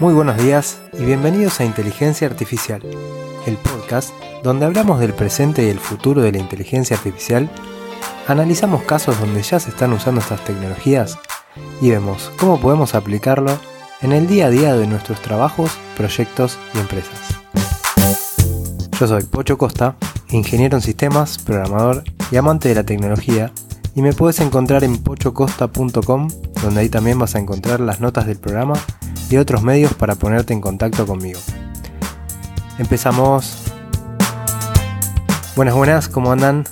Muy buenos días y bienvenidos a Inteligencia Artificial, el podcast donde hablamos del presente y el futuro de la inteligencia artificial, analizamos casos donde ya se están usando estas tecnologías y vemos cómo podemos aplicarlo en el día a día de nuestros trabajos, proyectos y empresas. Yo soy Pocho Costa, ingeniero en sistemas, programador y amante de la tecnología, y me puedes encontrar en pochocosta.com, donde ahí también vas a encontrar las notas del programa y otros medios para ponerte en contacto conmigo. Empezamos. Buenas, buenas, ¿cómo andan?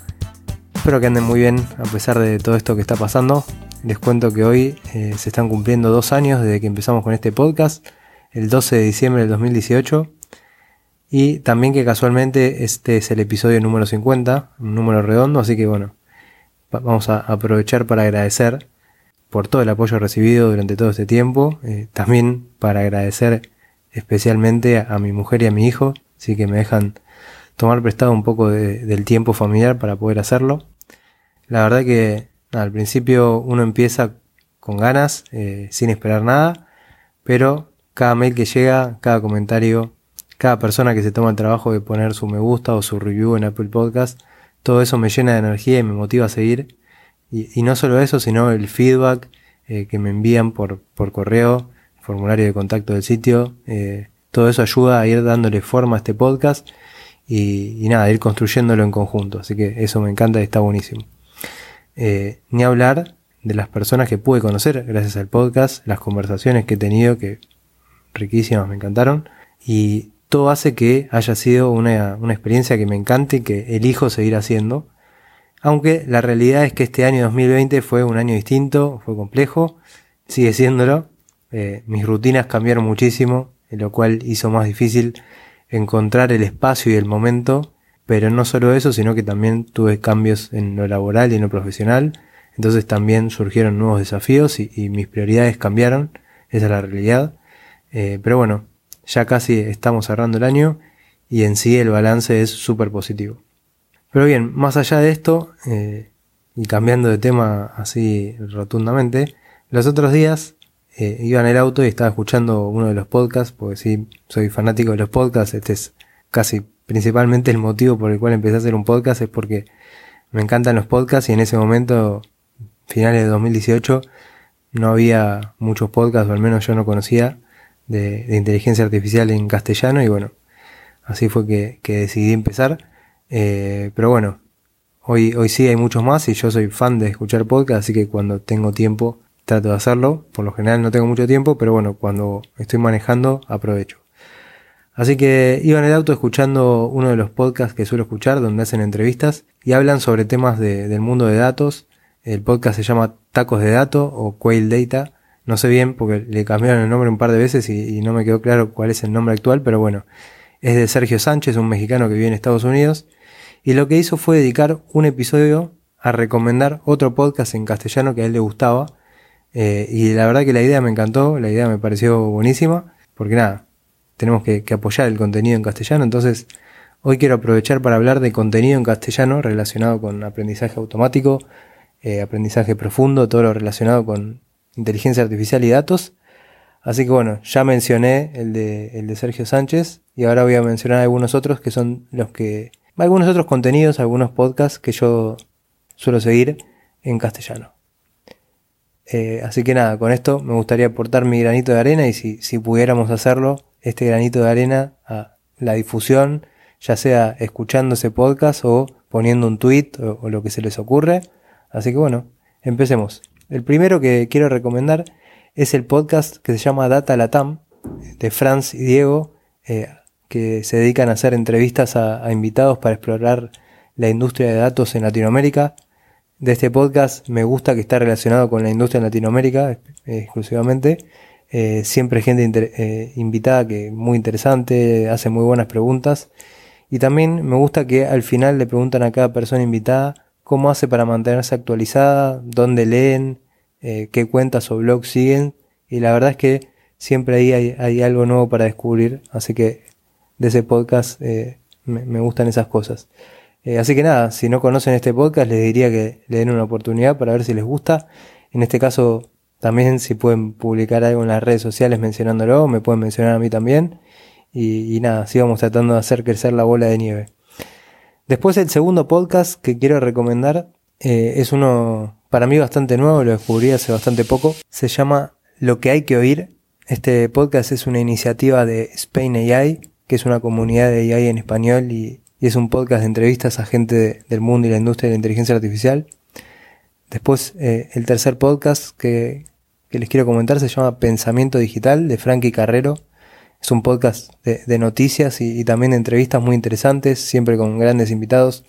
Espero que anden muy bien a pesar de todo esto que está pasando. Les cuento que hoy eh, se están cumpliendo dos años desde que empezamos con este podcast, el 12 de diciembre del 2018. Y también que casualmente este es el episodio número 50, un número redondo, así que bueno, vamos a aprovechar para agradecer por todo el apoyo recibido durante todo este tiempo. Eh, también para agradecer especialmente a, mi mujer y a mi hijo, así que me dejan tomar prestado un poco del tiempo familiar para poder hacerlo. La verdad que al principio uno empieza con ganas, eh, sin esperar nada, pero cada mail que llega, cada comentario, cada persona que se toma el trabajo de poner su me gusta o su review en Apple Podcast, todo eso me llena de energía y me motiva a seguir. Y, no solo eso, sino el feedback eh, que me envían por, por correo, formulario de contacto del sitio. Eh, todo eso ayuda a ir dándole forma a este podcast y, y, nada, ir construyéndolo en conjunto. Así que eso me encanta y está buenísimo. Eh, ni hablar de las personas que pude conocer gracias al podcast, las conversaciones que he tenido que riquísimas, me encantaron. Y todo hace que haya sido una, una experiencia que me encante y que elijo seguir haciendo aunque la realidad es que este año 2020 fue un año distinto, fue complejo, sigue siéndolo. Eh, mis rutinas cambiaron muchísimo, lo cual hizo más difícil encontrar el espacio y el momento. Pero no solo eso, sino que también tuve cambios en lo laboral y en lo profesional. Entonces también surgieron nuevos desafíos y, mis prioridades cambiaron. Esa es la realidad. Eh, pero bueno, ya casi estamos cerrando el año y en sí el balance es súper positivo. Pero bien, más allá de esto, eh, y cambiando de tema así rotundamente, los otros días eh, iba en el auto y estaba escuchando uno de los podcasts, porque sí, soy fanático de los podcasts, este es casi principalmente el motivo por el cual empecé a hacer un podcast, es porque me encantan los podcasts y en ese momento, finales de 2018, no había muchos podcasts, o al menos yo no conocía, de, inteligencia artificial en castellano y bueno, así fue que decidí empezar. Eh, pero bueno, hoy, hoy sí hay muchos más y yo soy fan de escuchar podcast, así que cuando tengo tiempo trato de hacerlo. Por lo general no tengo mucho tiempo, pero bueno, cuando estoy manejando aprovecho. Así que iba en el auto escuchando uno de los podcasts que suelo escuchar, donde hacen entrevistas y hablan sobre temas del mundo de datos. El podcast se llama Tacos de Datos o Quail Data. No sé bien porque le cambiaron el nombre un par de veces y, y no me quedó claro cuál es el nombre actual, pero bueno, es de Sergio Sánchez, un mexicano que vive en Estados Unidos y lo que hizo fue dedicar un episodio a recomendar otro podcast en castellano que a él le gustaba. Eh, y la verdad que la idea me encantó, la idea me pareció buenísima, porque nada, tenemos que, apoyar el contenido en castellano. Entonces, hoy quiero aprovechar para hablar de contenido en castellano relacionado con aprendizaje automático, eh, aprendizaje profundo, todo lo relacionado con inteligencia artificial y datos. Así que bueno, ya mencioné el de, el de Sergio Sánchez y ahora voy a mencionar algunos otros que son los que algunos otros contenidos, algunos podcasts que yo suelo seguir en castellano. Eh, así que nada, con esto me gustaría aportar mi granito de arena y si, si pudiéramos hacerlo, este granito de arena a la difusión, ya sea escuchando ese podcast o poniendo un tweet o, lo que se les ocurre. Así que bueno, empecemos. El primero que quiero recomendar es el podcast que se llama Data Latam de Franz y Diego. Eh, que se dedican a hacer entrevistas a, invitados para explorar la industria de datos en Latinoamérica. De este podcast me gusta que está relacionado con la industria en Latinoamérica eh, exclusivamente. Eh, siempre gente eh, invitada que muy interesante, hace muy buenas preguntas. Y también me gusta que al final le preguntan a cada persona invitada cómo hace para mantenerse actualizada, dónde leen, qué cuentas o blogs siguen. Y la verdad es que siempre ahí hay algo nuevo para descubrir. Así que de ese podcast eh, me, gustan esas cosas. Eh, así que nada, si no conocen este podcast, les diría que le den una oportunidad para ver si les gusta. En este caso, también si pueden publicar algo en las redes sociales mencionándolo, me pueden mencionar a mí también. Y, nada, sigamos tratando de hacer crecer la bola de nieve. Después el segundo podcast que quiero recomendar eh, es uno para mí bastante nuevo, lo descubrí hace bastante poco. Se llama Lo que hay que oír. Este podcast es una iniciativa de Spain AI, que es una comunidad de AI en español y, es un podcast de entrevistas a gente del mundo y la industria de la inteligencia artificial. Después, eh, el tercer podcast que, les quiero comentar se llama Pensamiento Digital de Frankie Carrero. Es un podcast de, noticias y, también de entrevistas muy interesantes, siempre con grandes invitados.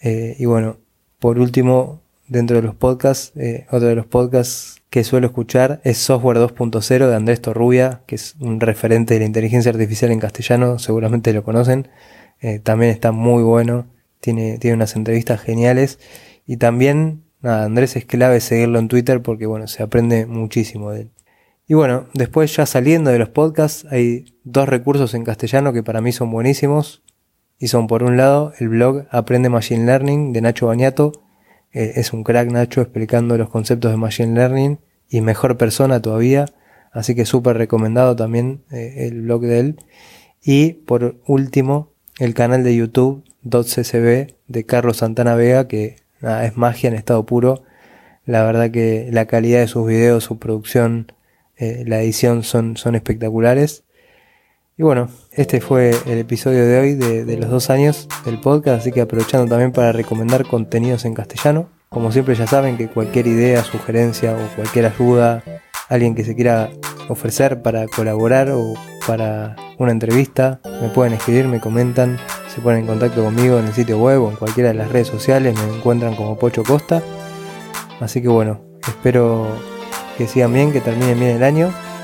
Eh, y bueno, por último, dentro de los podcasts, eh, otro de los podcasts que suelo escuchar es Software 2.0 de Andrés Torrubia, que es un referente de la inteligencia artificial en castellano, seguramente lo conocen. también está muy bueno, tiene, tiene unas entrevistas geniales y también nada, Andrés es clave seguirlo en Twitter porque bueno, se aprende muchísimo de él. Y bueno, después ya saliendo de los podcasts, hay dos recursos en castellano que para mí son buenísimos. Y son por un lado el blog Aprende Machine Learning de Nacho Bañato. Eh, es un crack Nacho explicando los conceptos de Machine Learning y mejor persona todavía. Así que súper recomendado también eh, el blog de él. Y por último, el canal de YouTube .ccb de Carlos Santana Vega que es magia en estado puro. La verdad que la calidad de sus videos, su producción, eh, la edición son, son espectaculares. Y bueno, este fue el episodio de hoy de, los dos años del podcast, así que aprovechando también para recomendar contenidos en castellano. Como siempre ya saben que cualquier idea, sugerencia o cualquier ayuda, alguien que se quiera ofrecer para colaborar o para una entrevista, me pueden escribir, me comentan se ponen en contacto conmigo en el sitio web o en cualquiera de las redes sociales, me encuentran como Pocho Costa. Así que bueno, espero que sigan bien, que terminen bien el año